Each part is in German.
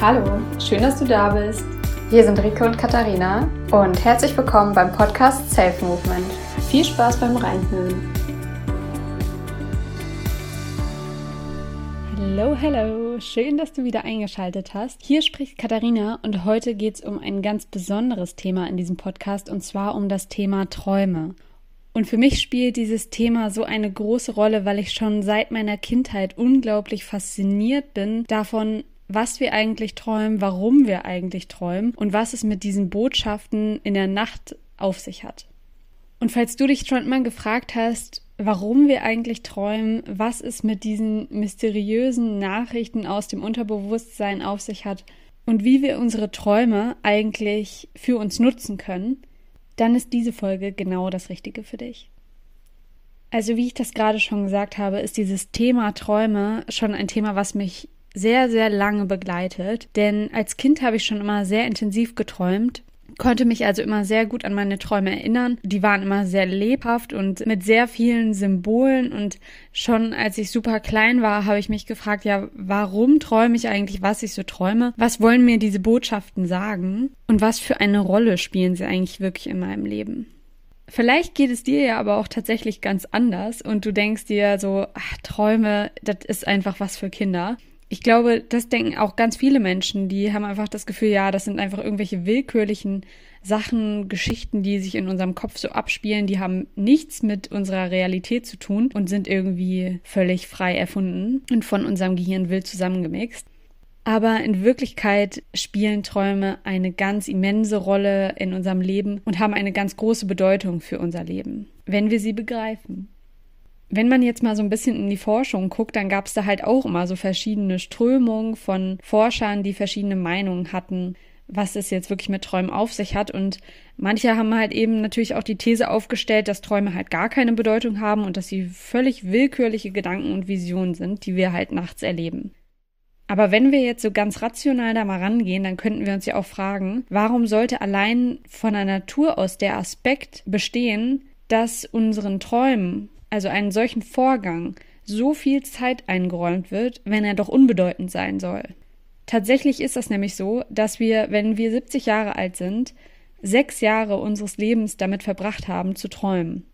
Hallo, schön, dass du da bist. Hier sind Rike und Katharina und herzlich willkommen beim Podcast Self Movement. Viel Spaß beim Reinhören. Hallo, hallo, schön, dass du wieder eingeschaltet hast. Hier spricht Katharina und heute geht es um ein ganz besonderes Thema in diesem Podcast und zwar um das Thema Träume. Und für mich spielt dieses Thema so eine große Rolle, weil ich schon seit meiner Kindheit unglaublich fasziniert bin davon, was wir eigentlich träumen, warum wir eigentlich träumen und was es mit diesen Botschaften in der Nacht auf sich hat. Und falls du dich schon mal gefragt hast, warum wir eigentlich träumen, was es mit diesen mysteriösen Nachrichten aus dem Unterbewusstsein auf sich hat und wie wir unsere Träume eigentlich für uns nutzen können, dann ist diese Folge genau das Richtige für dich. Also wie ich das gerade schon gesagt habe, ist dieses Thema Träume schon ein Thema, was mich sehr, sehr lange begleitet. Denn als Kind habe ich schon immer sehr intensiv geträumt konnte mich also immer sehr gut an meine Träume erinnern. Die waren immer sehr lebhaft und mit sehr vielen Symbolen und schon als ich super klein war, habe ich mich gefragt, ja, warum träume ich eigentlich, was ich so träume? Was wollen mir diese Botschaften sagen? Und was für eine Rolle spielen sie eigentlich wirklich in meinem Leben? Vielleicht geht es dir ja aber auch tatsächlich ganz anders und du denkst dir so, ach, Träume, das ist einfach was für Kinder ich glaube, das denken auch ganz viele Menschen, die haben einfach das Gefühl, ja, das sind einfach irgendwelche willkürlichen Sachen, Geschichten, die sich in unserem Kopf so abspielen, die haben nichts mit unserer Realität zu tun und sind irgendwie völlig frei erfunden und von unserem Gehirn wild zusammengemixt. Aber in Wirklichkeit spielen Träume eine ganz immense Rolle in unserem Leben und haben eine ganz große Bedeutung für unser Leben, wenn wir sie begreifen. Wenn man jetzt mal so ein bisschen in die Forschung guckt, dann gab es da halt auch immer so verschiedene Strömungen von Forschern, die verschiedene Meinungen hatten, was es jetzt wirklich mit Träumen auf sich hat. Und manche haben halt eben natürlich auch die These aufgestellt, dass Träume halt gar keine Bedeutung haben und dass sie völlig willkürliche Gedanken und Visionen sind, die wir halt nachts erleben. Aber wenn wir jetzt so ganz rational da mal rangehen, dann könnten wir uns ja auch fragen, warum sollte allein von der Natur aus der Aspekt bestehen, dass unseren Träumen also einen solchen Vorgang, so viel Zeit eingeräumt wird, wenn er doch unbedeutend sein soll. Tatsächlich ist das nämlich so, dass wir, wenn wir 70 Jahre alt sind, sechs Jahre unseres Lebens damit verbracht haben, zu träumen.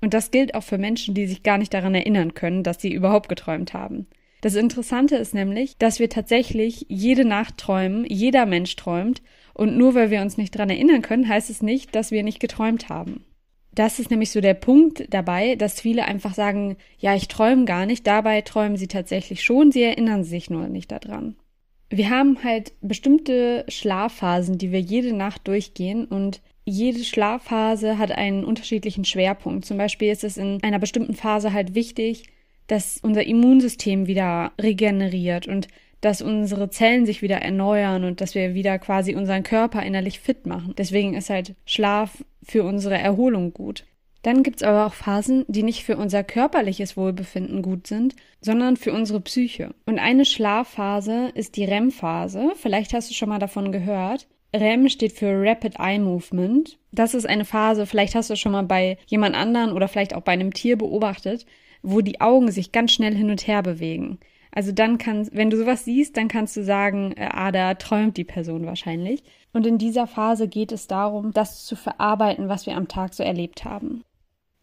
Und das gilt auch für Menschen, die sich gar nicht daran erinnern können, dass sie überhaupt geträumt haben. Das Interessante ist nämlich, dass wir tatsächlich jede Nacht träumen, jeder Mensch träumt, und nur weil wir uns nicht daran erinnern können, heißt es nicht, dass wir nicht geträumt haben das ist nämlich so der Punkt dabei, dass viele einfach sagen, ja, ich träume gar nicht, dabei träumen sie tatsächlich schon, sie erinnern sich nur nicht daran. Wir haben halt bestimmte Schlafphasen, die wir jede Nacht durchgehen und jede Schlafphase hat einen unterschiedlichen Schwerpunkt. Zum Beispiel ist es in einer bestimmten Phase halt wichtig, dass unser Immunsystem wieder regeneriert und dass unsere Zellen sich wieder erneuern und dass wir wieder quasi unseren Körper innerlich fit machen. Deswegen ist halt Schlaf für unsere Erholung gut. Dann gibt's aber auch Phasen, die nicht für unser körperliches Wohlbefinden gut sind, sondern für unsere Psyche. Und eine Schlafphase ist die REM-Phase. Vielleicht hast du schon mal davon gehört. REM steht für Rapid Eye Movement. Das ist eine Phase, vielleicht hast du schon mal bei jemand anderen oder vielleicht auch bei einem Tier beobachtet, wo die Augen sich ganz schnell hin und her bewegen. Also dann kannst, wenn du sowas siehst, dann kannst du sagen, äh, ah, da träumt die Person wahrscheinlich. Und in dieser Phase geht es darum, das zu verarbeiten, was wir am Tag so erlebt haben.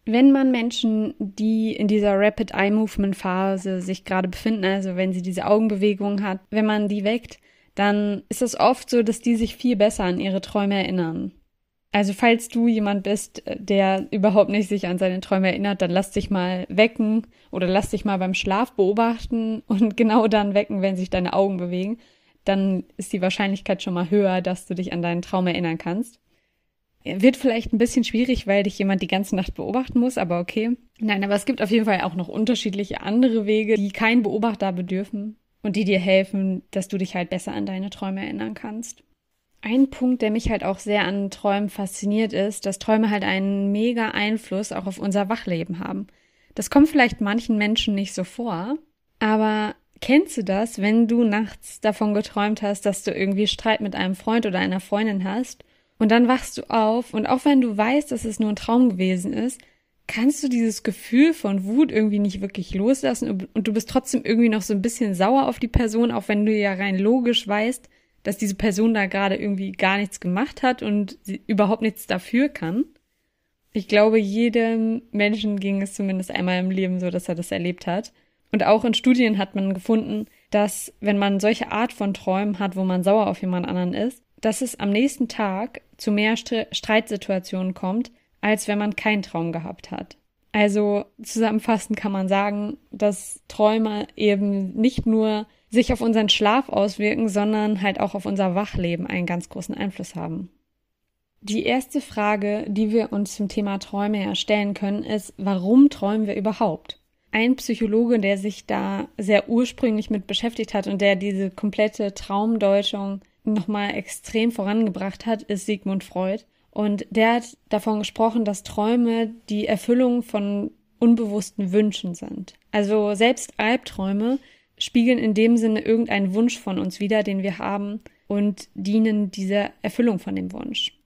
Wenn man Menschen, die in dieser Rapid Eye Movement Phase sich gerade befinden, also wenn sie diese Augenbewegung hat, wenn man die weckt, dann ist es oft so, dass die sich viel besser an ihre Träume erinnern. Also falls du jemand bist, äh, der überhaupt nicht sich an seine Träume erinnert, dann lass dich mal wecken oder lass dich mal beim Schlaf beobachten und genau dann wecken, wenn sich deine Augen bewegen. Dann ist die Wahrscheinlichkeit schon mal höher, dass du dich an deinen Traum erinnern kannst. Wird vielleicht ein bisschen schwierig, weil dich jemand die ganze Nacht beobachten muss, aber okay. Nein, aber es gibt auf jeden Fall auch noch unterschiedliche andere Wege, die kein Beobachter bedürfen und die dir helfen, dass du dich halt besser an deine Träume erinnern kannst. Ein Punkt, der mich halt auch sehr an Träumen fasziniert, ist, dass Träume halt einen mega Einfluss auch auf unser Wachleben haben. Das kommt vielleicht manchen Menschen nicht so vor, aber kennst du das, wenn du nachts davon geträumt hast, dass du irgendwie Streit mit einem Freund oder einer Freundin hast und dann wachst du auf und auch wenn du weißt, dass es nur ein Traum gewesen ist, kannst du dieses Gefühl von Wut irgendwie nicht wirklich loslassen und du bist trotzdem irgendwie noch so ein bisschen sauer auf die Person, auch wenn du ja rein logisch weißt, dass diese Person da gerade irgendwie gar nichts gemacht hat und überhaupt nichts dafür kann. Ich glaube, jedem Menschen ging es zumindest einmal im Leben so, dass er das erlebt hat. Und auch in Studien hat man gefunden, dass wenn man solche Art von Träumen hat, wo man sauer auf jemand anderen ist, dass es am nächsten Tag zu mehr Streitsituationen kommt, als wenn man keinen Traum gehabt hat. Also zusammenfassend kann man sagen, dass Träume eben nicht nur sich auf unseren Schlaf auswirken, sondern halt auch auf unser Wachleben einen ganz großen Einfluss haben. Die erste Frage, die wir uns zum Thema Träume erstellen können, ist, warum träumen wir überhaupt? Ein Psychologe, der sich da sehr ursprünglich mit beschäftigt hat und der diese komplette Traumdeutung nochmal extrem vorangebracht hat, ist Sigmund Freud. Und der hat davon gesprochen, dass Träume die Erfüllung von unbewussten Wünschen sind. Also selbst Albträume spiegeln in dem Sinne irgendeinen Wunsch von uns wider, den wir haben und dienen dieser Erfüllung von dem Wunsch.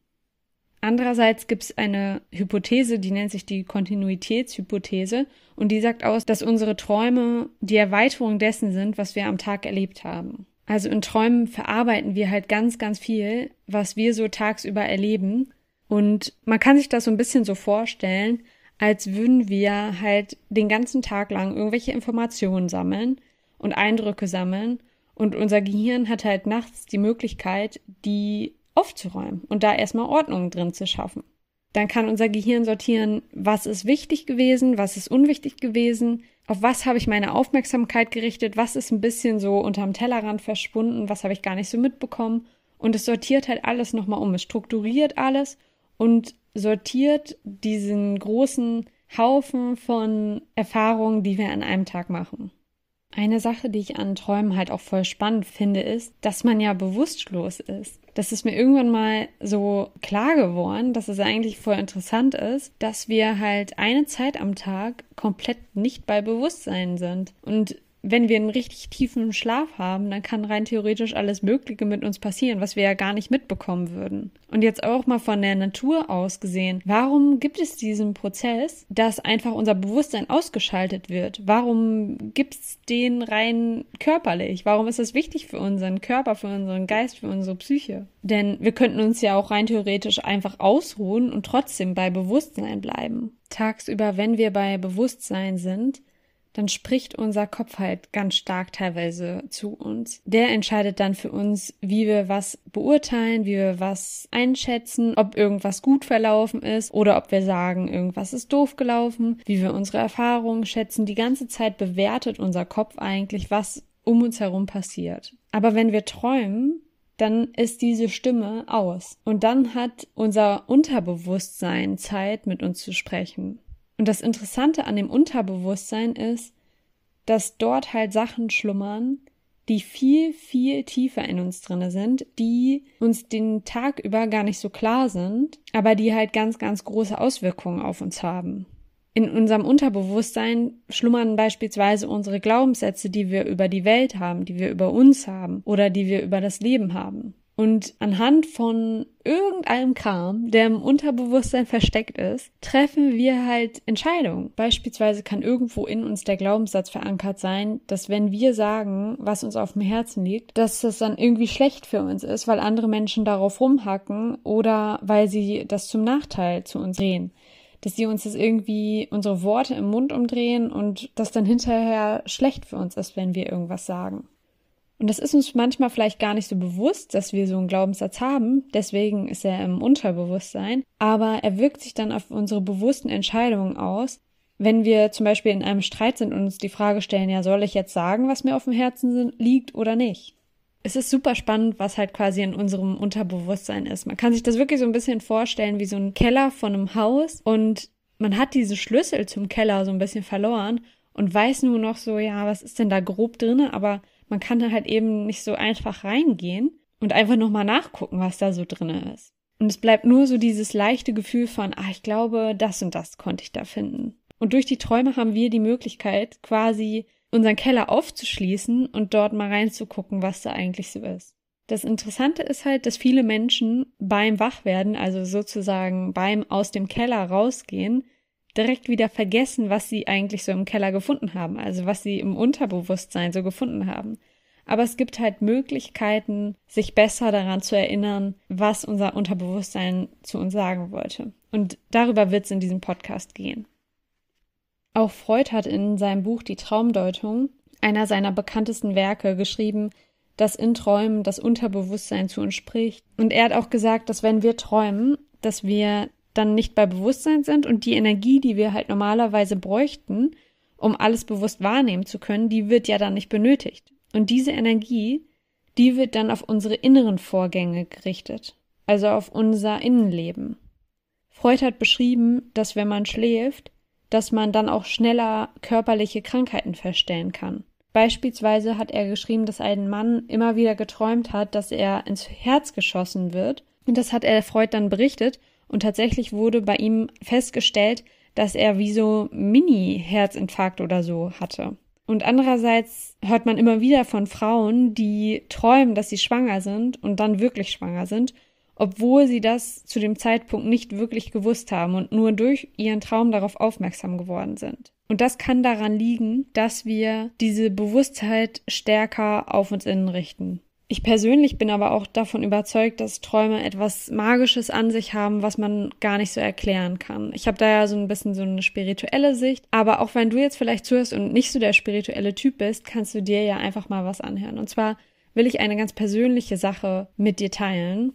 Andererseits gibt es eine Hypothese, die nennt sich die Kontinuitätshypothese und die sagt aus, dass unsere Träume die Erweiterung dessen sind, was wir am Tag erlebt haben. Also in Träumen verarbeiten wir halt ganz, ganz viel, was wir so tagsüber erleben. Und man kann sich das so ein bisschen so vorstellen, als würden wir halt den ganzen Tag lang irgendwelche Informationen sammeln und Eindrücke sammeln. Und unser Gehirn hat halt nachts die Möglichkeit, die aufzuräumen und da erstmal Ordnung drin zu schaffen. Dann kann unser Gehirn sortieren, was ist wichtig gewesen, was ist unwichtig gewesen, auf was habe ich meine Aufmerksamkeit gerichtet, was ist ein bisschen so unterm Tellerrand verschwunden, was habe ich gar nicht so mitbekommen. Und es sortiert halt alles nochmal um. Es strukturiert alles und sortiert diesen großen Haufen von Erfahrungen, die wir an einem Tag machen. Eine Sache, die ich an Träumen halt auch voll spannend finde, ist, dass man ja bewusstlos ist. Das ist mir irgendwann mal so klar geworden, dass es eigentlich voll interessant ist, dass wir halt eine Zeit am Tag komplett nicht bei Bewusstsein sind. Und wenn wir einen richtig tiefen Schlaf haben, dann kann rein theoretisch alles Mögliche mit uns passieren, was wir ja gar nicht mitbekommen würden. Und jetzt auch mal von der Natur aus gesehen, warum gibt es diesen Prozess, dass einfach unser Bewusstsein ausgeschaltet wird? Warum gibt es den rein körperlich? Warum ist das wichtig für unseren Körper, für unseren Geist, für unsere Psyche? Denn wir könnten uns ja auch rein theoretisch einfach ausruhen und trotzdem bei Bewusstsein bleiben. Tagsüber, wenn wir bei Bewusstsein sind, dann spricht unser Kopf halt ganz stark teilweise zu uns. Der entscheidet dann für uns, wie wir was beurteilen, wie wir was einschätzen, ob irgendwas gut verlaufen ist oder ob wir sagen, irgendwas ist doof gelaufen, wie wir unsere Erfahrungen schätzen. Die ganze Zeit bewertet unser Kopf eigentlich, was um uns herum passiert. Aber wenn wir träumen, dann ist diese Stimme aus. Und dann hat unser Unterbewusstsein Zeit, mit uns zu sprechen. Und das Interessante an dem Unterbewusstsein ist, dass dort halt Sachen schlummern, die viel, viel tiefer in uns drinne sind, die uns den Tag über gar nicht so klar sind, aber die halt ganz, ganz große Auswirkungen auf uns haben. In unserem Unterbewusstsein schlummern beispielsweise unsere Glaubenssätze, die wir über die Welt haben, die wir über uns haben oder die wir über das Leben haben. Und anhand von irgendeinem Kram, der im Unterbewusstsein versteckt ist, treffen wir halt Entscheidungen. Beispielsweise kann irgendwo in uns der Glaubenssatz verankert sein, dass wenn wir sagen, was uns auf dem Herzen liegt, dass das dann irgendwie schlecht für uns ist, weil andere Menschen darauf rumhacken oder weil sie das zum Nachteil zu uns drehen dass sie uns das irgendwie unsere Worte im Mund umdrehen und das dann hinterher schlecht für uns ist, wenn wir irgendwas sagen. Und das ist uns manchmal vielleicht gar nicht so bewusst, dass wir so einen Glaubenssatz haben. Deswegen ist er im Unterbewusstsein. Aber er wirkt sich dann auf unsere bewussten Entscheidungen aus. Wenn wir zum Beispiel in einem Streit sind und uns die Frage stellen, ja, soll ich jetzt sagen, was mir auf dem Herzen liegt oder nicht? Es ist super spannend, was halt quasi in unserem Unterbewusstsein ist. Man kann sich das wirklich so ein bisschen vorstellen wie so ein Keller von einem Haus und man hat diese Schlüssel zum Keller so ein bisschen verloren und weiß nur noch so, ja, was ist denn da grob drinne, aber man kann da halt eben nicht so einfach reingehen und einfach nochmal nachgucken, was da so drinne ist. Und es bleibt nur so dieses leichte Gefühl von, ah, ich glaube, das und das konnte ich da finden. Und durch die Träume haben wir die Möglichkeit, quasi unseren Keller aufzuschließen und dort mal reinzugucken, was da eigentlich so ist. Das Interessante ist halt, dass viele Menschen beim Wachwerden, also sozusagen beim aus dem Keller rausgehen, direkt wieder vergessen, was sie eigentlich so im Keller gefunden haben, also was sie im Unterbewusstsein so gefunden haben. aber es gibt halt Möglichkeiten, sich besser daran zu erinnern, was unser Unterbewusstsein zu uns sagen wollte. Und darüber wird es in diesem Podcast gehen. Auch Freud hat in seinem Buch Die Traumdeutung, einer seiner bekanntesten Werke, geschrieben, dass in Träumen das Unterbewusstsein zu uns spricht. Und er hat auch gesagt, dass wenn wir träumen, dass wir dann nicht bei Bewusstsein sind und die Energie, die wir halt normalerweise bräuchten, um alles bewusst wahrnehmen zu können, die wird ja dann nicht benötigt. Und diese Energie, die wird dann auf unsere inneren Vorgänge gerichtet, also auf unser Innenleben. Freud hat beschrieben, dass wenn man schläft, dass man dann auch schneller körperliche Krankheiten feststellen kann. Beispielsweise hat er geschrieben, dass ein Mann immer wieder geträumt hat, dass er ins Herz geschossen wird. Und das hat er Freud dann berichtet. Und tatsächlich wurde bei ihm festgestellt, dass er wie so Mini-Herzinfarkt oder so hatte. Und andererseits hört man immer wieder von Frauen, die träumen, dass sie schwanger sind und dann wirklich schwanger sind, obwohl sie das zu dem Zeitpunkt nicht wirklich gewusst haben und nur durch ihren Traum darauf aufmerksam geworden sind. Und das kann daran liegen, dass wir diese Bewusstheit stärker auf uns innen richten. Ich persönlich bin aber auch davon überzeugt, dass Träume etwas Magisches an sich haben, was man gar nicht so erklären kann. Ich habe da ja so ein bisschen so eine spirituelle Sicht, aber auch wenn du jetzt vielleicht zuhörst und nicht so der spirituelle Typ bist, kannst du dir ja einfach mal was anhören. Und zwar will ich eine ganz persönliche Sache mit dir teilen.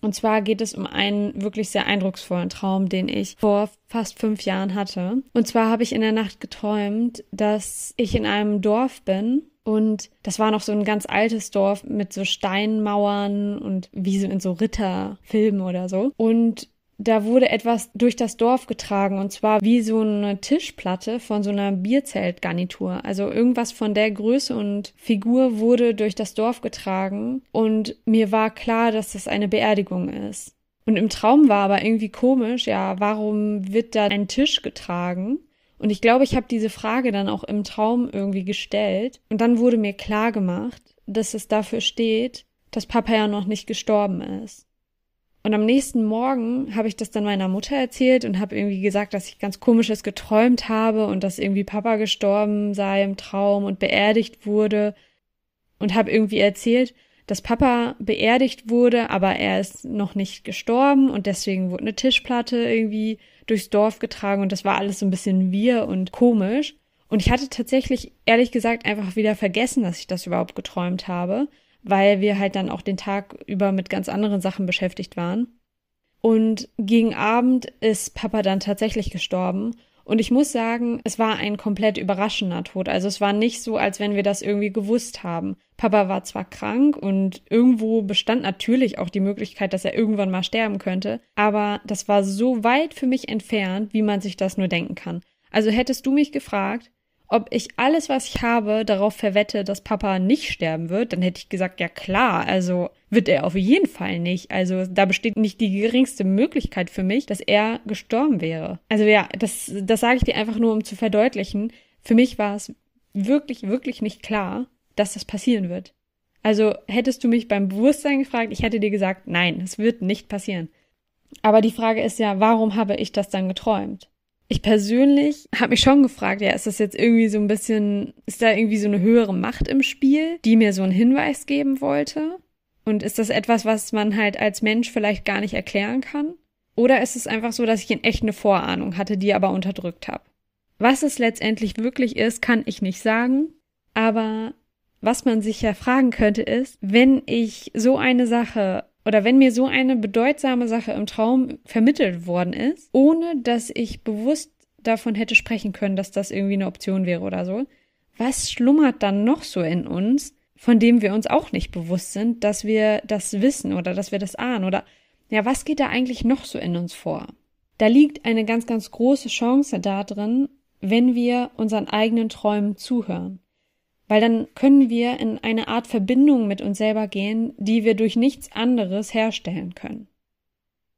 Und zwar geht es um einen wirklich sehr eindrucksvollen Traum, den ich vor fast fünf Jahren hatte. Und zwar habe ich in der Nacht geträumt, dass ich in einem Dorf bin und das war noch so ein ganz altes Dorf mit so Steinmauern und wie so in so Ritterfilmen oder so. Und da wurde etwas durch das Dorf getragen und zwar wie so eine Tischplatte von so einer Bierzeltgarnitur. Also irgendwas von der Größe und Figur wurde durch das Dorf getragen und mir war klar, dass das eine Beerdigung ist. Und im Traum war aber irgendwie komisch, ja, warum wird da ein Tisch getragen? Und ich glaube, ich habe diese Frage dann auch im Traum irgendwie gestellt und dann wurde mir klar gemacht, dass es dafür steht, dass Papa ja noch nicht gestorben ist. Und am nächsten Morgen habe ich das dann meiner Mutter erzählt und habe irgendwie gesagt, dass ich ganz komisches geträumt habe und dass irgendwie Papa gestorben sei im Traum und beerdigt wurde und habe irgendwie erzählt, dass Papa beerdigt wurde, aber er ist noch nicht gestorben und deswegen wurde eine Tischplatte irgendwie durchs Dorf getragen und das war alles so ein bisschen wir und komisch. Und ich hatte tatsächlich, ehrlich gesagt, einfach wieder vergessen, dass ich das überhaupt geträumt habe weil wir halt dann auch den Tag über mit ganz anderen Sachen beschäftigt waren. Und gegen Abend ist Papa dann tatsächlich gestorben. Und ich muss sagen, es war ein komplett überraschender Tod. Also es war nicht so, als wenn wir das irgendwie gewusst haben. Papa war zwar krank und irgendwo bestand natürlich auch die Möglichkeit, dass er irgendwann mal sterben könnte, aber das war so weit für mich entfernt, wie man sich das nur denken kann. Also hättest du mich gefragt, ob ich alles, was ich habe, darauf verwette, dass Papa nicht sterben wird, dann hätte ich gesagt, ja klar, also wird er auf jeden Fall nicht. Also da besteht nicht die geringste Möglichkeit für mich, dass er gestorben wäre. Also ja, das, das sage ich dir einfach nur, um zu verdeutlichen. Für mich war es wirklich, wirklich nicht klar, dass das passieren wird. Also hättest du mich beim Bewusstsein gefragt, ich hätte dir gesagt, nein, es wird nicht passieren. Aber die Frage ist ja, warum habe ich das dann geträumt? Ich persönlich habe mich schon gefragt, ja, ist das jetzt irgendwie so ein bisschen, ist da irgendwie so eine höhere Macht im Spiel, die mir so einen Hinweis geben wollte? Und ist das etwas, was man halt als Mensch vielleicht gar nicht erklären kann? Oder ist es einfach so, dass ich in echt eine Vorahnung hatte, die aber unterdrückt habe? Was es letztendlich wirklich ist, kann ich nicht sagen. Aber was man sich ja fragen könnte ist, wenn ich so eine Sache oder wenn mir so eine bedeutsame Sache im Traum vermittelt worden ist, ohne dass ich bewusst davon hätte sprechen können, dass das irgendwie eine Option wäre oder so, was schlummert dann noch so in uns, von dem wir uns auch nicht bewusst sind, dass wir das wissen oder dass wir das ahnen oder ja, was geht da eigentlich noch so in uns vor? Da liegt eine ganz, ganz große Chance da drin, wenn wir unseren eigenen Träumen zuhören weil dann können wir in eine Art Verbindung mit uns selber gehen, die wir durch nichts anderes herstellen können.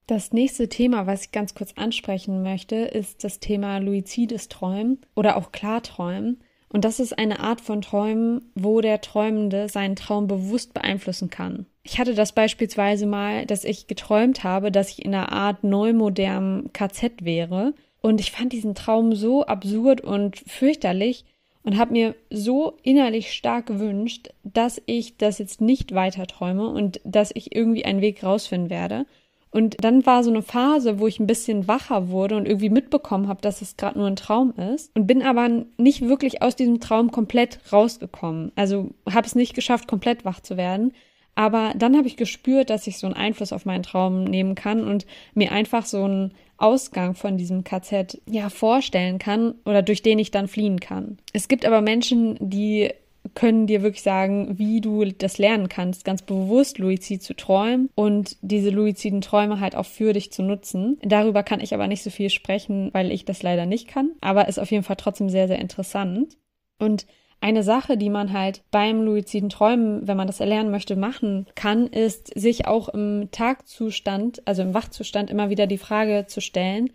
Das nächste Thema, was ich ganz kurz ansprechen möchte, ist das Thema luizides Träumen oder auch Klarträumen. Und das ist eine Art von Träumen, wo der Träumende seinen Traum bewusst beeinflussen kann. Ich hatte das beispielsweise mal, dass ich geträumt habe, dass ich in einer Art neumodernen KZ wäre. Und ich fand diesen Traum so absurd und fürchterlich, und habe mir so innerlich stark gewünscht, dass ich das jetzt nicht weiter träume und dass ich irgendwie einen Weg rausfinden werde. Und dann war so eine Phase, wo ich ein bisschen wacher wurde und irgendwie mitbekommen habe, dass es gerade nur ein Traum ist und bin aber nicht wirklich aus diesem Traum komplett rausgekommen. Also habe es nicht geschafft, komplett wach zu werden. Aber dann habe ich gespürt, dass ich so einen Einfluss auf meinen Traum nehmen kann und mir einfach so einen Ausgang von diesem KZ ja vorstellen kann oder durch den ich dann fliehen kann. Es gibt aber Menschen, die können dir wirklich sagen, wie du das lernen kannst, ganz bewusst luizid zu träumen und diese luiziden Träume halt auch für dich zu nutzen. Darüber kann ich aber nicht so viel sprechen, weil ich das leider nicht kann, aber ist auf jeden Fall trotzdem sehr, sehr interessant. Und eine Sache, die man halt beim luiziden Träumen, wenn man das erlernen möchte, machen kann, ist, sich auch im Tagzustand, also im Wachzustand immer wieder die Frage zu stellen,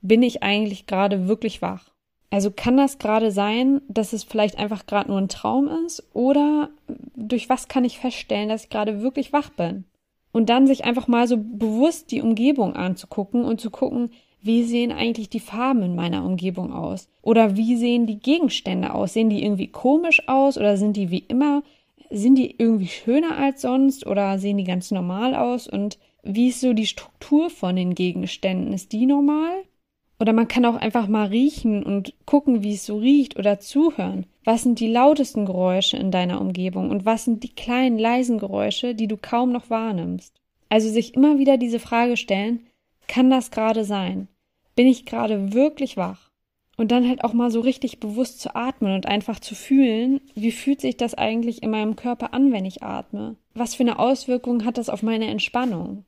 bin ich eigentlich gerade wirklich wach? Also kann das gerade sein, dass es vielleicht einfach gerade nur ein Traum ist oder durch was kann ich feststellen, dass ich gerade wirklich wach bin? Und dann sich einfach mal so bewusst die Umgebung anzugucken und zu gucken, wie sehen eigentlich die Farben in meiner Umgebung aus? Oder wie sehen die Gegenstände aus? Sehen die irgendwie komisch aus oder sind die wie immer? Sind die irgendwie schöner als sonst oder sehen die ganz normal aus? Und wie ist so die Struktur von den Gegenständen? Ist die normal? Oder man kann auch einfach mal riechen und gucken, wie es so riecht oder zuhören. Was sind die lautesten Geräusche in deiner Umgebung und was sind die kleinen, leisen Geräusche, die du kaum noch wahrnimmst? Also sich immer wieder diese Frage stellen, kann das gerade sein? Bin ich gerade wirklich wach? Und dann halt auch mal so richtig bewusst zu atmen und einfach zu fühlen, wie fühlt sich das eigentlich in meinem Körper an, wenn ich atme? Was für eine Auswirkung hat das auf meine Entspannung?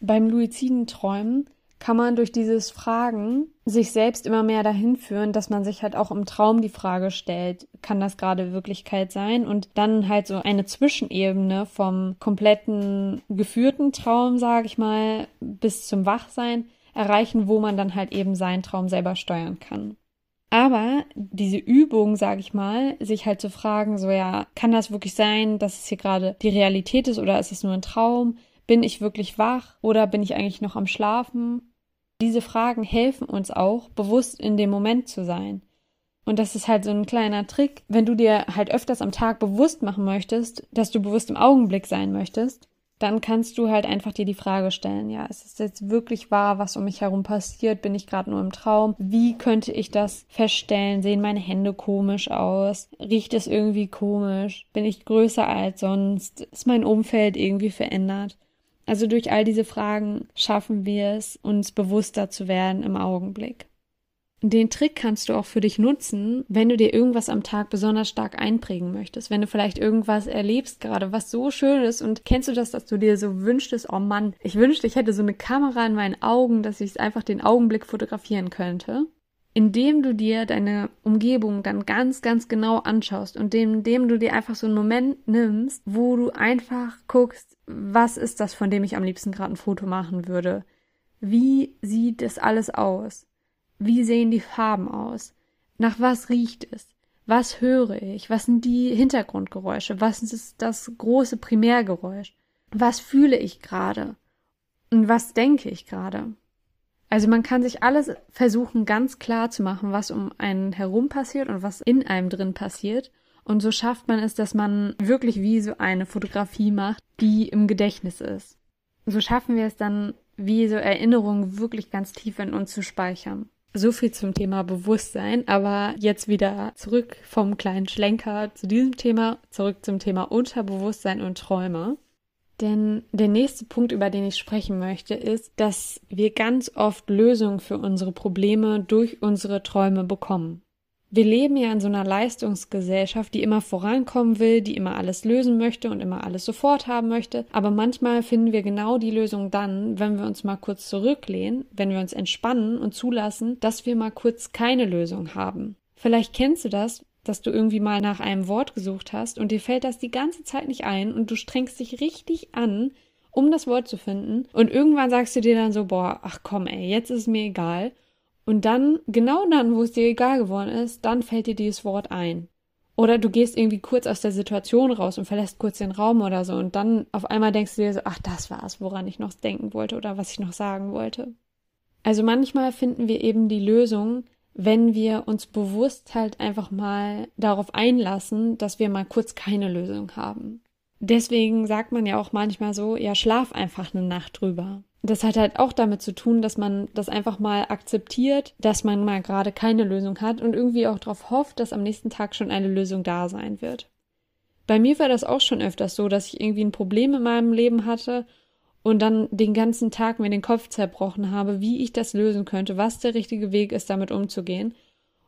Beim luiziden Träumen kann man durch dieses Fragen sich selbst immer mehr dahin führen, dass man sich halt auch im Traum die Frage stellt, kann das gerade Wirklichkeit sein? Und dann halt so eine Zwischenebene vom kompletten geführten Traum, sage ich mal, bis zum Wachsein erreichen, wo man dann halt eben seinen Traum selber steuern kann. Aber diese Übung, sage ich mal, sich halt zu fragen, so ja, kann das wirklich sein, dass es hier gerade die Realität ist oder ist es nur ein Traum? Bin ich wirklich wach oder bin ich eigentlich noch am Schlafen? Diese Fragen helfen uns auch, bewusst in dem Moment zu sein. Und das ist halt so ein kleiner Trick, wenn du dir halt öfters am Tag bewusst machen möchtest, dass du bewusst im Augenblick sein möchtest, dann kannst du halt einfach dir die Frage stellen, ja, ist es jetzt wirklich wahr, was um mich herum passiert? Bin ich gerade nur im Traum? Wie könnte ich das feststellen? Sehen meine Hände komisch aus? Riecht es irgendwie komisch? Bin ich größer als sonst? Ist mein Umfeld irgendwie verändert? Also durch all diese Fragen schaffen wir es, uns bewusster zu werden im Augenblick. Den Trick kannst du auch für dich nutzen, wenn du dir irgendwas am Tag besonders stark einprägen möchtest. Wenn du vielleicht irgendwas erlebst gerade, was so schön ist und kennst du das, dass du dir so wünschtest, oh Mann, ich wünschte, ich hätte so eine Kamera in meinen Augen, dass ich einfach den Augenblick fotografieren könnte indem du dir deine Umgebung dann ganz, ganz genau anschaust und indem du dir einfach so einen Moment nimmst, wo du einfach guckst, was ist das, von dem ich am liebsten gerade ein Foto machen würde? Wie sieht das alles aus? Wie sehen die Farben aus? Nach was riecht es? Was höre ich? Was sind die Hintergrundgeräusche? Was ist das große Primärgeräusch? Was fühle ich gerade? Und was denke ich gerade? Also man kann sich alles versuchen, ganz klar zu machen, was um einen herum passiert und was in einem drin passiert. Und so schafft man es, dass man wirklich wie so eine Fotografie macht, die im Gedächtnis ist. So schaffen wir es dann, wie so Erinnerungen wirklich ganz tief in uns zu speichern. So viel zum Thema Bewusstsein, aber jetzt wieder zurück vom kleinen Schlenker zu diesem Thema, zurück zum Thema Unterbewusstsein und Träume. Denn der nächste Punkt, über den ich sprechen möchte, ist, dass wir ganz oft Lösungen für unsere Probleme durch unsere Träume bekommen. Wir leben ja in so einer Leistungsgesellschaft, die immer vorankommen will, die immer alles lösen möchte und immer alles sofort haben möchte. Aber manchmal finden wir genau die Lösung dann, wenn wir uns mal kurz zurücklehnen, wenn wir uns entspannen und zulassen, dass wir mal kurz keine Lösung haben. Vielleicht kennst du das, dass du irgendwie mal nach einem Wort gesucht hast und dir fällt das die ganze Zeit nicht ein und du strengst dich richtig an, um das Wort zu finden und irgendwann sagst du dir dann so, boah, ach komm ey, jetzt ist es mir egal. Und dann, genau dann, wo es dir egal geworden ist, dann fällt dir dieses Wort ein. Oder du gehst irgendwie kurz aus der Situation raus und verlässt kurz den Raum oder so und dann auf einmal denkst du dir so, ach, das war es, woran ich noch denken wollte oder was ich noch sagen wollte. Also manchmal finden wir eben die Lösung wenn wir uns bewusst halt einfach mal darauf einlassen, dass wir mal kurz keine Lösung haben. Deswegen sagt man ja auch manchmal so, ja, schlaf einfach eine Nacht drüber. Das hat halt auch damit zu tun, dass man das einfach mal akzeptiert, dass man mal gerade keine Lösung hat und irgendwie auch darauf hofft, dass am nächsten Tag schon eine Lösung da sein wird. Bei mir war das auch schon öfters so, dass ich irgendwie ein Problem in meinem Leben hatte und dann den ganzen Tag mir den Kopf zerbrochen habe, wie ich das lösen könnte, was der richtige Weg ist, damit umzugehen.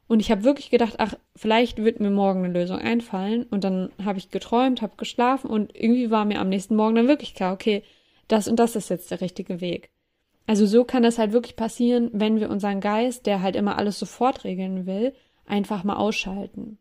Und ich habe wirklich gedacht, ach, vielleicht wird mir morgen eine Lösung einfallen. Und dann habe ich geträumt, habe geschlafen und irgendwie war mir am nächsten Morgen dann wirklich klar, okay, das und das ist jetzt der richtige Weg. Also so kann das halt wirklich passieren, wenn wir unseren Geist, der halt immer alles sofort regeln will, einfach mal ausschalten.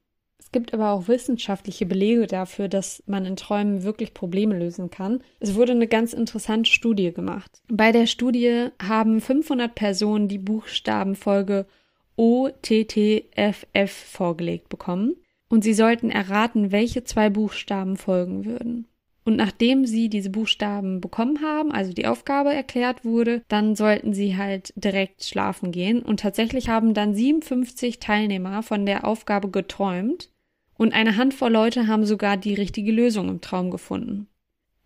Es gibt aber auch wissenschaftliche Belege dafür, dass man in Träumen wirklich Probleme lösen kann. Es wurde eine ganz interessante Studie gemacht. Bei der Studie haben 500 Personen die Buchstabenfolge OTTFF vorgelegt bekommen und sie sollten erraten, welche zwei Buchstaben folgen würden. Und nachdem sie diese Buchstaben bekommen haben, also die Aufgabe erklärt wurde, dann sollten sie halt direkt schlafen gehen. Und tatsächlich haben dann 57 Teilnehmer von der Aufgabe geträumt und eine Handvoll Leute haben sogar die richtige Lösung im Traum gefunden.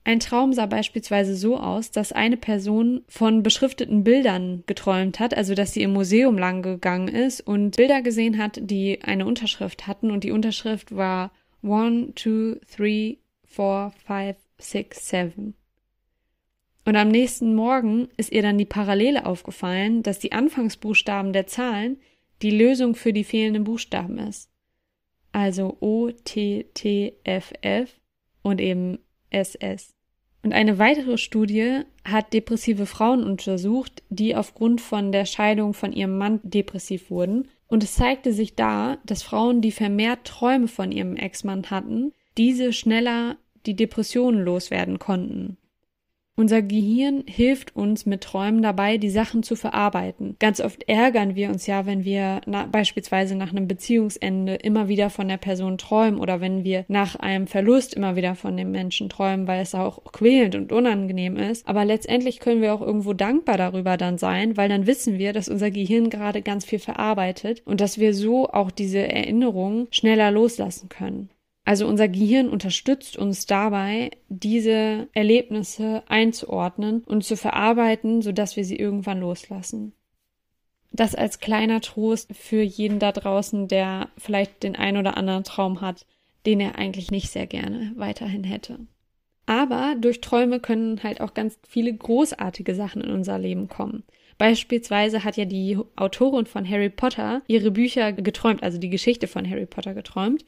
Ein Traum sah beispielsweise so aus, dass eine Person von beschrifteten Bildern geträumt hat, also dass sie im Museum lang gegangen ist und Bilder gesehen hat, die eine Unterschrift hatten und die Unterschrift war one, two, three, four, five, six, seven. Und am nächsten Morgen ist ihr dann die Parallele aufgefallen, dass die Anfangsbuchstaben der Zahlen die Lösung für die fehlenden Buchstaben ist also O, T, T, F, F und eben SS. Und eine weitere Studie hat depressive Frauen untersucht, die aufgrund von der Scheidung von ihrem Mann depressiv wurden. Und es zeigte sich da, dass Frauen, die vermehrt Träume von ihrem Ex-Mann hatten, diese schneller die Depressionen loswerden konnten. Unser Gehirn hilft uns mit Träumen dabei, die Sachen zu verarbeiten. Ganz oft ärgern wir uns ja, wenn wir na, beispielsweise nach einem Beziehungsende immer wieder von der Person träumen oder wenn wir nach einem Verlust immer wieder von dem Menschen träumen, weil es auch quälend und unangenehm ist. Aber letztendlich können wir auch irgendwo dankbar darüber dann sein, weil dann wissen wir, dass unser Gehirn gerade ganz viel verarbeitet und dass wir so auch diese Erinnerungen schneller loslassen können. Also unser Gehirn unterstützt uns dabei, diese Erlebnisse einzuordnen und zu verarbeiten, sodass wir sie irgendwann loslassen. Das als kleiner Trost für jeden da draußen, der vielleicht den ein oder anderen Traum hat, den er eigentlich nicht sehr gerne weiterhin hätte. Aber durch Träume können halt auch ganz viele großartige Sachen in unser Leben kommen. Beispielsweise hat ja die Autorin von Harry Potter ihre Bücher geträumt, also die Geschichte von Harry Potter geträumt.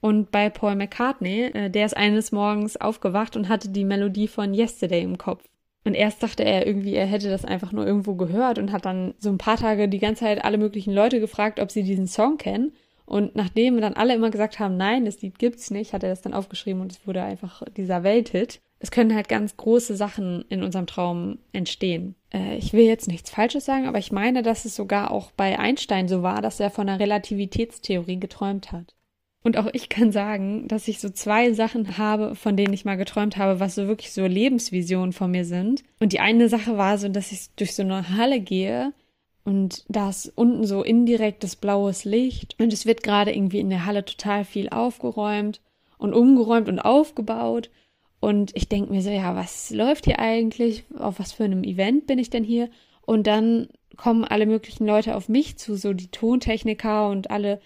Und bei Paul McCartney, äh, der ist eines Morgens aufgewacht und hatte die Melodie von Yesterday im Kopf. Und erst dachte er irgendwie, er hätte das einfach nur irgendwo gehört und hat dann so ein paar Tage die ganze Zeit alle möglichen Leute gefragt, ob sie diesen Song kennen. Und nachdem dann alle immer gesagt haben, nein, das Lied gibt's nicht, hat er das dann aufgeschrieben und es wurde einfach dieser Welthit. Es können halt ganz große Sachen in unserem Traum entstehen. Äh, ich will jetzt nichts Falsches sagen, aber ich meine, dass es sogar auch bei Einstein so war, dass er von der Relativitätstheorie geträumt hat. Und auch ich kann sagen, dass ich so zwei Sachen habe, von denen ich mal geträumt habe, was so wirklich so Lebensvisionen von mir sind. Und die eine Sache war so, dass ich durch so eine Halle gehe und da ist unten so indirektes blaues Licht und es wird gerade irgendwie in der Halle total viel aufgeräumt und umgeräumt und aufgebaut. Und ich denke mir so, ja, was läuft hier eigentlich? Auf was für einem Event bin ich denn hier? Und dann kommen alle möglichen Leute auf mich zu, so die Tontechniker und alle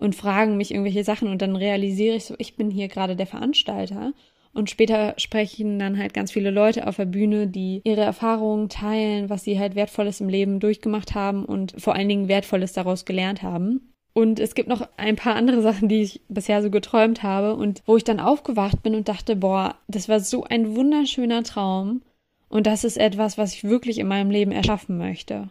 und fragen mich irgendwelche Sachen und dann realisiere ich so, ich bin hier gerade der Veranstalter. Und später sprechen dann halt ganz viele Leute auf der Bühne, die ihre Erfahrungen teilen, was sie halt Wertvolles im Leben durchgemacht haben und vor allen Dingen Wertvolles daraus gelernt haben. Und es gibt noch ein paar andere Sachen, die ich bisher so geträumt habe und wo ich dann aufgewacht bin und dachte, boah, das war so ein wunderschöner Traum und das ist etwas, was ich wirklich in meinem Leben erschaffen möchte.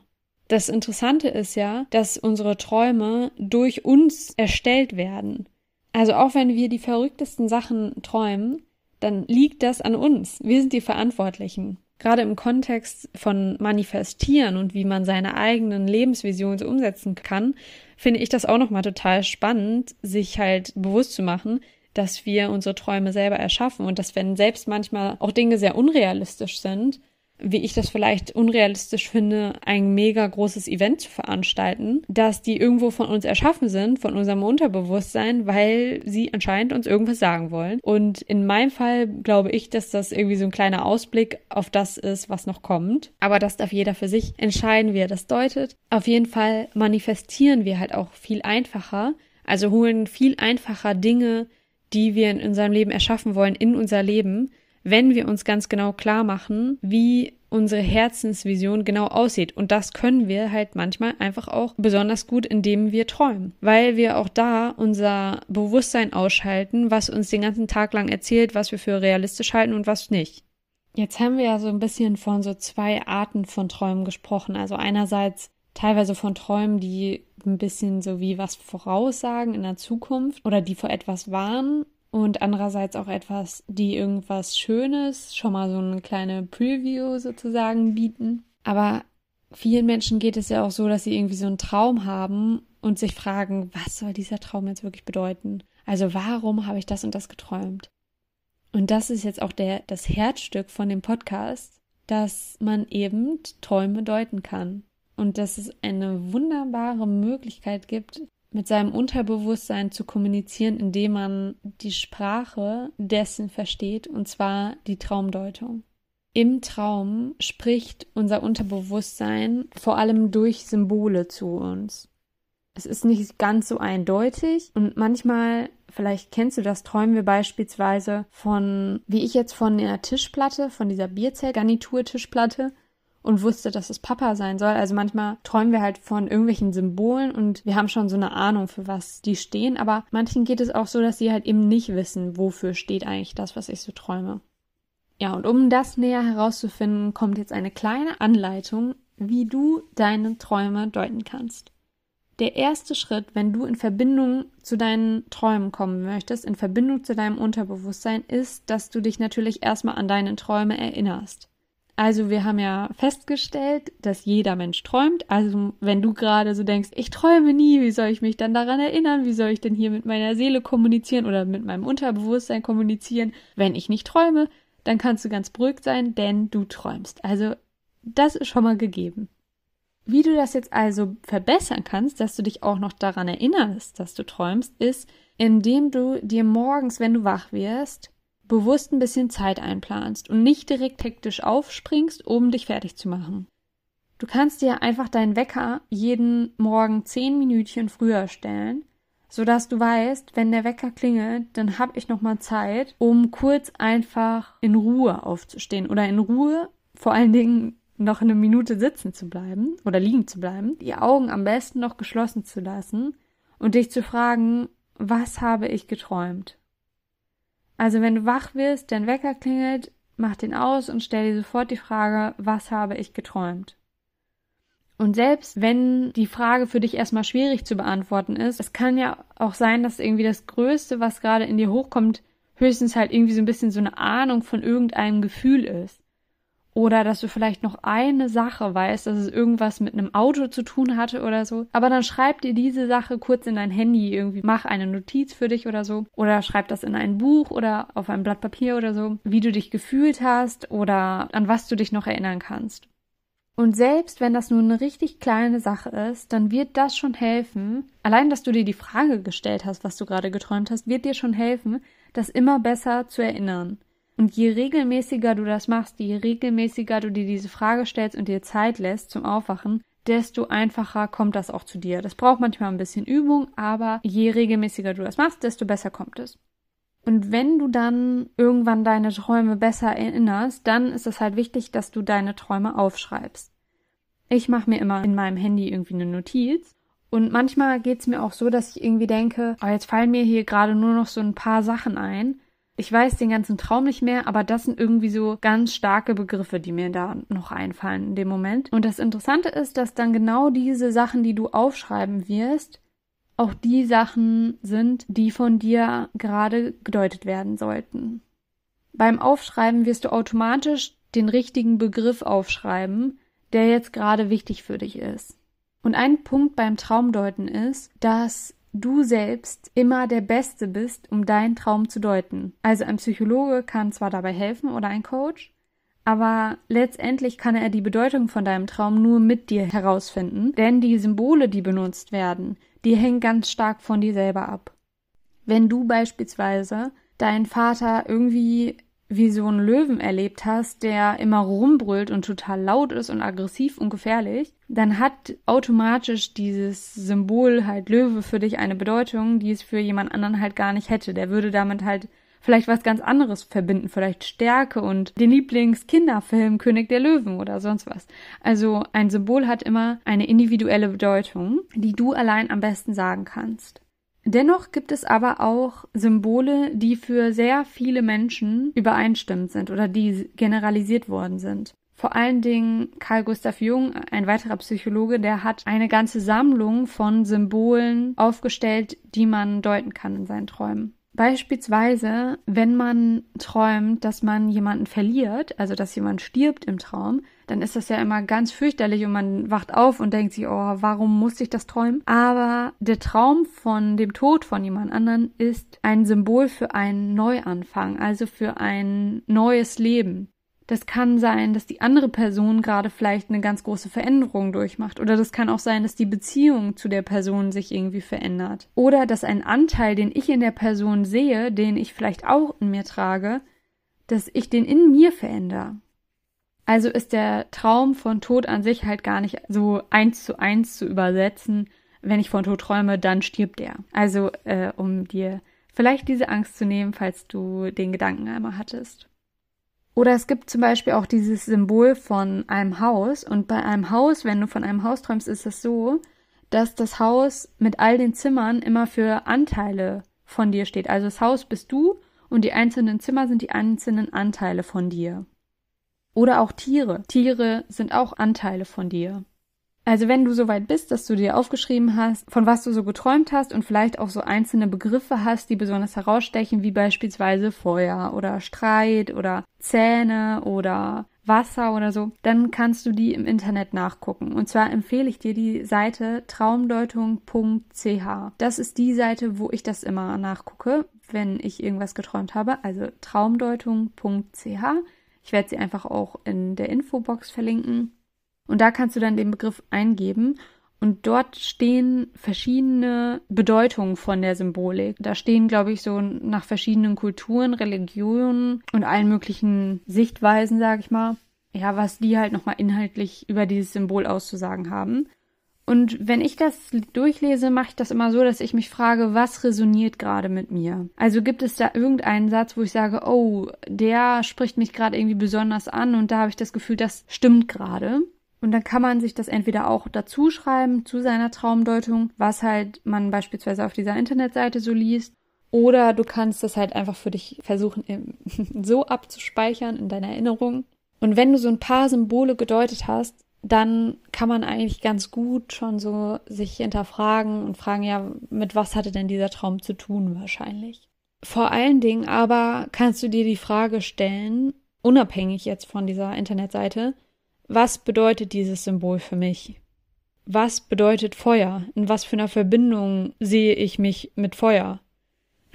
Das Interessante ist ja, dass unsere Träume durch uns erstellt werden. Also auch wenn wir die verrücktesten Sachen träumen, dann liegt das an uns. Wir sind die Verantwortlichen. Gerade im Kontext von Manifestieren und wie man seine eigenen Lebensvisionen so umsetzen kann, finde ich das auch nochmal total spannend, sich halt bewusst zu machen, dass wir unsere Träume selber erschaffen und dass wenn selbst manchmal auch Dinge sehr unrealistisch sind, wie ich das vielleicht unrealistisch finde, ein mega großes Event zu veranstalten, dass die irgendwo von uns erschaffen sind, von unserem Unterbewusstsein, weil sie anscheinend uns irgendwas sagen wollen. Und in meinem Fall glaube ich, dass das irgendwie so ein kleiner Ausblick auf das ist, was noch kommt. Aber das darf jeder für sich entscheiden, wie er das deutet. Auf jeden Fall manifestieren wir halt auch viel einfacher, also holen viel einfacher Dinge, die wir in unserem Leben erschaffen wollen, in unser Leben, wenn wir uns ganz genau klar machen, wie unsere Herzensvision genau aussieht. Und das können wir halt manchmal einfach auch besonders gut, indem wir träumen, weil wir auch da unser Bewusstsein ausschalten, was uns den ganzen Tag lang erzählt, was wir für realistisch halten und was nicht. Jetzt haben wir ja so ein bisschen von so zwei Arten von Träumen gesprochen. Also einerseits teilweise von Träumen, die ein bisschen so wie was voraussagen in der Zukunft oder die vor etwas warnen und andererseits auch etwas, die irgendwas Schönes, schon mal so eine kleine Preview sozusagen bieten. Aber vielen Menschen geht es ja auch so, dass sie irgendwie so einen Traum haben und sich fragen, was soll dieser Traum jetzt wirklich bedeuten? Also warum habe ich das und das geträumt? Und das ist jetzt auch der, das Herzstück von dem Podcast, dass man eben Träume deuten kann. Und dass es eine wunderbare Möglichkeit gibt, mit seinem Unterbewusstsein zu kommunizieren, indem man die Sprache dessen versteht, und zwar die Traumdeutung. Im Traum spricht unser Unterbewusstsein vor allem durch Symbole zu uns. Es ist nicht ganz so eindeutig und manchmal, vielleicht kennst du das, träumen wir beispielsweise von, wie ich jetzt von der Tischplatte, von dieser Bierzellgarnitur-Tischplatte, und wusste, dass es Papa sein soll. Also manchmal träumen wir halt von irgendwelchen Symbolen und wir haben schon so eine Ahnung, für was die stehen. Aber manchen geht es auch so, dass sie halt eben nicht wissen, wofür steht eigentlich das, was ich so träume. Ja, und um das näher herauszufinden, kommt jetzt eine kleine Anleitung, wie du deine Träume deuten kannst. Der erste Schritt, wenn du in Verbindung zu deinen Träumen kommen möchtest, in Verbindung zu deinem Unterbewusstsein, ist, dass du dich natürlich erstmal an deine Träume erinnerst. Also wir haben ja festgestellt, dass jeder Mensch träumt. Also wenn du gerade so denkst, ich träume nie, wie soll ich mich dann daran erinnern? Wie soll ich denn hier mit meiner Seele kommunizieren oder mit meinem Unterbewusstsein kommunizieren, wenn ich nicht träume? Dann kannst du ganz beruhigt sein, denn du träumst. Also das ist schon mal gegeben. Wie du das jetzt also verbessern kannst, dass du dich auch noch daran erinnerst, dass du träumst, ist, indem du dir morgens, wenn du wach wirst, bewusst ein bisschen Zeit einplanst und nicht direkt hektisch aufspringst, um dich fertig zu machen. Du kannst dir einfach deinen Wecker jeden Morgen zehn Minütchen früher stellen, sodass du weißt, wenn der Wecker klingelt, dann habe ich noch mal Zeit, um kurz einfach in Ruhe aufzustehen oder in Ruhe vor allen Dingen noch eine Minute sitzen zu bleiben oder liegen zu bleiben, die Augen am besten noch geschlossen zu lassen und dich zu fragen, was habe ich geträumt? Also wenn du wach wirst, dein Wecker klingelt, mach den aus und stell dir sofort die Frage, was habe ich geträumt? Und selbst wenn die Frage für dich erstmal schwierig zu beantworten ist, es kann ja auch sein, dass irgendwie das Größte, was gerade in dir hochkommt, höchstens halt irgendwie so ein bisschen so eine Ahnung von irgendeinem Gefühl ist. Oder dass du vielleicht noch eine Sache weißt, dass es irgendwas mit einem Auto zu tun hatte oder so. Aber dann schreib dir diese Sache kurz in dein Handy irgendwie, mach eine Notiz für dich oder so. Oder schreib das in ein Buch oder auf ein Blatt Papier oder so, wie du dich gefühlt hast oder an was du dich noch erinnern kannst. Und selbst wenn das nur eine richtig kleine Sache ist, dann wird das schon helfen. Allein, dass du dir die Frage gestellt hast, was du gerade geträumt hast, wird dir schon helfen, das immer besser zu erinnern. Und je regelmäßiger du das machst, je regelmäßiger du dir diese Frage stellst und dir Zeit lässt zum Aufwachen, desto einfacher kommt das auch zu dir. Das braucht manchmal ein bisschen Übung, aber je regelmäßiger du das machst, desto besser kommt es. Und wenn du dann irgendwann deine Träume besser erinnerst, dann ist es halt wichtig, dass du deine Träume aufschreibst. Ich mache mir immer in meinem Handy irgendwie eine Notiz. Und manchmal geht es mir auch so, dass ich irgendwie denke, oh, jetzt fallen mir hier gerade nur noch so ein paar Sachen ein. Ich weiß den ganzen Traum nicht mehr, aber das sind irgendwie so ganz starke Begriffe, die mir da noch einfallen in dem Moment. Und das Interessante ist, dass dann genau diese Sachen, die du aufschreiben wirst, auch die Sachen sind, die von dir gerade gedeutet werden sollten. Beim Aufschreiben wirst du automatisch den richtigen Begriff aufschreiben, der jetzt gerade wichtig für dich ist. Und ein Punkt beim Traumdeuten ist, dass du selbst immer der Beste bist, um deinen Traum zu deuten. Also ein Psychologe kann zwar dabei helfen oder ein Coach, aber letztendlich kann er die Bedeutung von deinem Traum nur mit dir herausfinden, denn die Symbole, die benutzt werden, die hängen ganz stark von dir selber ab. Wenn du beispielsweise deinen Vater irgendwie wie so einen Löwen erlebt hast, der immer rumbrüllt und total laut ist und aggressiv und gefährlich, dann hat automatisch dieses Symbol halt Löwe für dich eine Bedeutung, die es für jemand anderen halt gar nicht hätte. Der würde damit halt vielleicht was ganz anderes verbinden, vielleicht Stärke und den Lieblingskinderfilm König der Löwen oder sonst was. Also ein Symbol hat immer eine individuelle Bedeutung, die du allein am besten sagen kannst. Dennoch gibt es aber auch Symbole, die für sehr viele Menschen übereinstimmend sind oder die generalisiert worden sind. Vor allen Dingen Carl Gustav Jung, ein weiterer Psychologe, der hat eine ganze Sammlung von Symbolen aufgestellt, die man deuten kann in seinen Träumen. Beispielsweise, wenn man träumt, dass man jemanden verliert, also dass jemand stirbt im Traum, dann ist das ja immer ganz fürchterlich und man wacht auf und denkt sich, oh, warum muss ich das träumen? Aber der Traum von dem Tod von jemand anderen ist ein Symbol für einen Neuanfang, also für ein neues Leben. Das kann sein, dass die andere Person gerade vielleicht eine ganz große Veränderung durchmacht. Oder das kann auch sein, dass die Beziehung zu der Person sich irgendwie verändert. Oder dass ein Anteil, den ich in der Person sehe, den ich vielleicht auch in mir trage, dass ich den in mir verändere. Also ist der Traum von Tod an sich halt gar nicht so eins zu eins zu übersetzen. Wenn ich von Tod träume, dann stirbt der. Also, äh, um dir vielleicht diese Angst zu nehmen, falls du den Gedanken einmal hattest. Oder es gibt zum Beispiel auch dieses Symbol von einem Haus. Und bei einem Haus, wenn du von einem Haus träumst, ist es so, dass das Haus mit all den Zimmern immer für Anteile von dir steht. Also das Haus bist du und die einzelnen Zimmer sind die einzelnen Anteile von dir. Oder auch Tiere. Tiere sind auch Anteile von dir. Also wenn du soweit bist, dass du dir aufgeschrieben hast, von was du so geträumt hast und vielleicht auch so einzelne Begriffe hast, die besonders herausstechen, wie beispielsweise Feuer oder Streit oder Zähne oder Wasser oder so, dann kannst du die im Internet nachgucken. Und zwar empfehle ich dir die Seite traumdeutung.ch. Das ist die Seite, wo ich das immer nachgucke, wenn ich irgendwas geträumt habe. Also traumdeutung.ch. Ich werde sie einfach auch in der Infobox verlinken. Und da kannst du dann den Begriff eingeben und dort stehen verschiedene Bedeutungen von der Symbolik. Da stehen, glaube ich, so nach verschiedenen Kulturen, Religionen und allen möglichen Sichtweisen, sage ich mal. Ja, was die halt nochmal inhaltlich über dieses Symbol auszusagen haben. Und wenn ich das durchlese, mache ich das immer so, dass ich mich frage, was resoniert gerade mit mir? Also gibt es da irgendeinen Satz, wo ich sage, oh, der spricht mich gerade irgendwie besonders an und da habe ich das Gefühl, das stimmt gerade. Und dann kann man sich das entweder auch dazu schreiben zu seiner Traumdeutung, was halt man beispielsweise auf dieser Internetseite so liest. Oder du kannst das halt einfach für dich versuchen, so abzuspeichern in deiner Erinnerung. Und wenn du so ein paar Symbole gedeutet hast, dann kann man eigentlich ganz gut schon so sich hinterfragen und fragen, ja, mit was hatte denn dieser Traum zu tun wahrscheinlich? Vor allen Dingen aber kannst du dir die Frage stellen, unabhängig jetzt von dieser Internetseite, was bedeutet dieses Symbol für mich? Was bedeutet Feuer? In was für einer Verbindung sehe ich mich mit Feuer?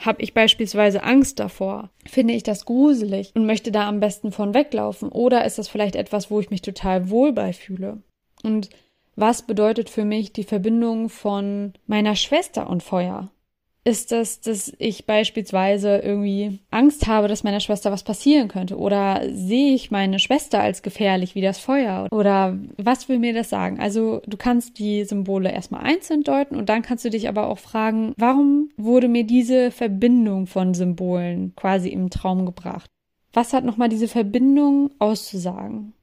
Habe ich beispielsweise Angst davor? Finde ich das gruselig und möchte da am besten von weglaufen? Oder ist das vielleicht etwas, wo ich mich total wohl beifühle? Und was bedeutet für mich die Verbindung von meiner Schwester und Feuer? Ist das, dass ich beispielsweise irgendwie Angst habe, dass meiner Schwester was passieren könnte? Oder sehe ich meine Schwester als gefährlich wie das Feuer? Oder was will mir das sagen? Also du kannst die Symbole erstmal einzeln deuten und dann kannst du dich aber auch fragen, warum wurde mir diese Verbindung von Symbolen quasi im Traum gebracht? Was hat nochmal diese Verbindung auszusagen?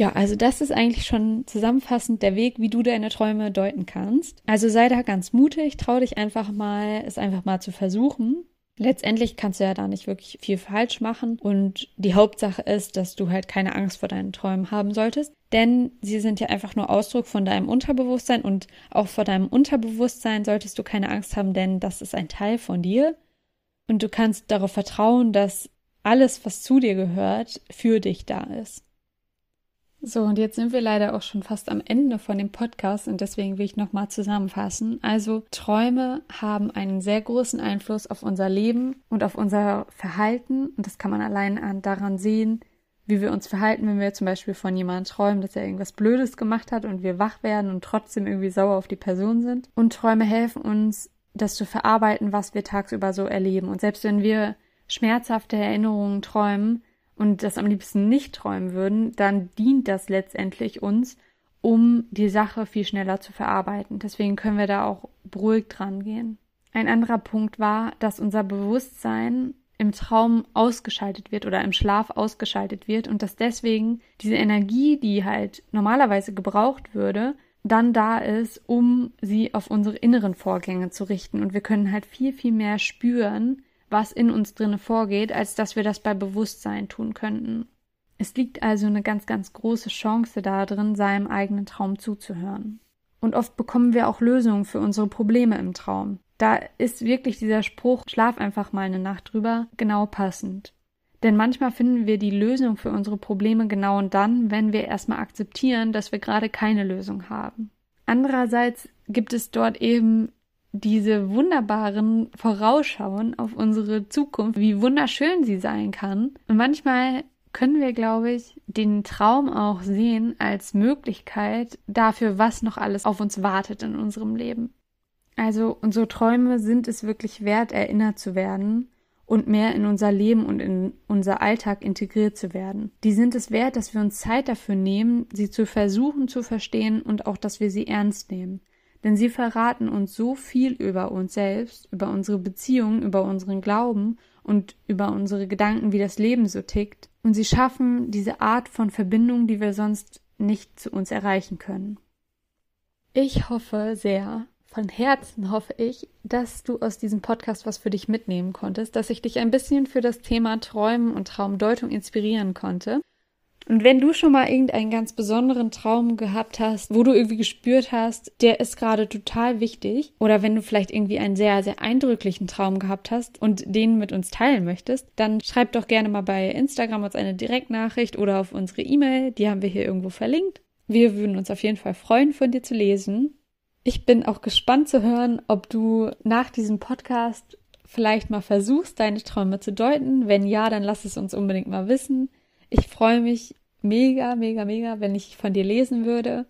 Ja, also das ist eigentlich schon zusammenfassend der Weg, wie du deine Träume deuten kannst. Also sei da ganz mutig, trau dich einfach mal, es einfach mal zu versuchen. Letztendlich kannst du ja da nicht wirklich viel falsch machen und die Hauptsache ist, dass du halt keine Angst vor deinen Träumen haben solltest, denn sie sind ja einfach nur Ausdruck von deinem Unterbewusstsein und auch vor deinem Unterbewusstsein solltest du keine Angst haben, denn das ist ein Teil von dir und du kannst darauf vertrauen, dass alles, was zu dir gehört, für dich da ist. So, und jetzt sind wir leider auch schon fast am Ende von dem Podcast und deswegen will ich nochmal zusammenfassen. Also Träume haben einen sehr großen Einfluss auf unser Leben und auf unser Verhalten und das kann man allein daran sehen, wie wir uns verhalten, wenn wir zum Beispiel von jemandem träumen, dass er irgendwas Blödes gemacht hat und wir wach werden und trotzdem irgendwie sauer auf die Person sind. Und Träume helfen uns, das zu verarbeiten, was wir tagsüber so erleben. Und selbst wenn wir schmerzhafte Erinnerungen träumen und das am liebsten nicht träumen würden, dann dient das letztendlich uns, um die Sache viel schneller zu verarbeiten. Deswegen können wir da auch beruhigt dran gehen. Ein anderer Punkt war, dass unser Bewusstsein im Traum ausgeschaltet wird oder im Schlaf ausgeschaltet wird und dass deswegen diese Energie, die halt normalerweise gebraucht würde, dann da ist, um sie auf unsere inneren Vorgänge zu richten. Und wir können halt viel, viel mehr spüren, was in uns drinne vorgeht, als dass wir das bei Bewusstsein tun könnten. Es liegt also eine ganz, ganz große Chance darin, seinem eigenen Traum zuzuhören. Und oft bekommen wir auch Lösungen für unsere Probleme im Traum. Da ist wirklich dieser Spruch, schlaf einfach mal eine Nacht drüber, genau passend. Denn manchmal finden wir die Lösung für unsere Probleme genau dann, wenn wir erstmal akzeptieren, dass wir gerade keine Lösung haben. Andererseits gibt es dort eben diese wunderbaren Vorausschauen auf unsere Zukunft, wie wunderschön sie sein kann. Und manchmal können wir, glaube ich, den Traum auch sehen als Möglichkeit dafür, was noch alles auf uns wartet in unserem Leben. Also unsere Träume sind es wirklich wert, erinnert zu werden und mehr in unser Leben und in unser Alltag integriert zu werden. Die sind es wert, dass wir uns Zeit dafür nehmen, sie zu versuchen zu verstehen und auch, dass wir sie ernst nehmen. Denn sie verraten uns so viel über uns selbst, über unsere Beziehungen, über unseren Glauben und über unsere Gedanken, wie das Leben so tickt. Und sie schaffen diese Art von Verbindung, die wir sonst nicht zu uns erreichen können. Ich hoffe sehr, von Herzen hoffe ich, dass du aus diesem Podcast was für dich mitnehmen konntest, dass ich dich ein bisschen für das Thema Träumen und Traumdeutung inspirieren konnte. Und wenn du schon mal irgendeinen ganz besonderen Traum gehabt hast, wo du irgendwie gespürt hast, der ist gerade total wichtig, oder wenn du vielleicht irgendwie einen sehr, sehr eindrücklichen Traum gehabt hast und den mit uns teilen möchtest, dann schreib doch gerne mal bei Instagram uns eine Direktnachricht oder auf unsere E-Mail, die haben wir hier irgendwo verlinkt. Wir würden uns auf jeden Fall freuen, von dir zu lesen. Ich bin auch gespannt zu hören, ob du nach diesem Podcast vielleicht mal versuchst, deine Träume zu deuten. Wenn ja, dann lass es uns unbedingt mal wissen. Ich freue mich mega, mega, mega, wenn ich von dir lesen würde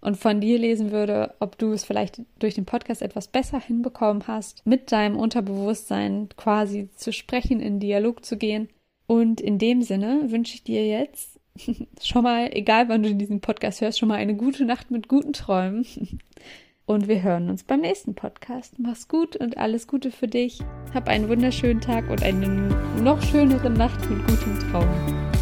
und von dir lesen würde, ob du es vielleicht durch den Podcast etwas besser hinbekommen hast, mit deinem Unterbewusstsein quasi zu sprechen, in Dialog zu gehen. Und in dem Sinne wünsche ich dir jetzt schon mal, egal wann du diesen Podcast hörst, schon mal eine gute Nacht mit guten Träumen. Und wir hören uns beim nächsten Podcast. Mach's gut und alles Gute für dich. Hab einen wunderschönen Tag und eine noch schönere Nacht mit gutem Traum.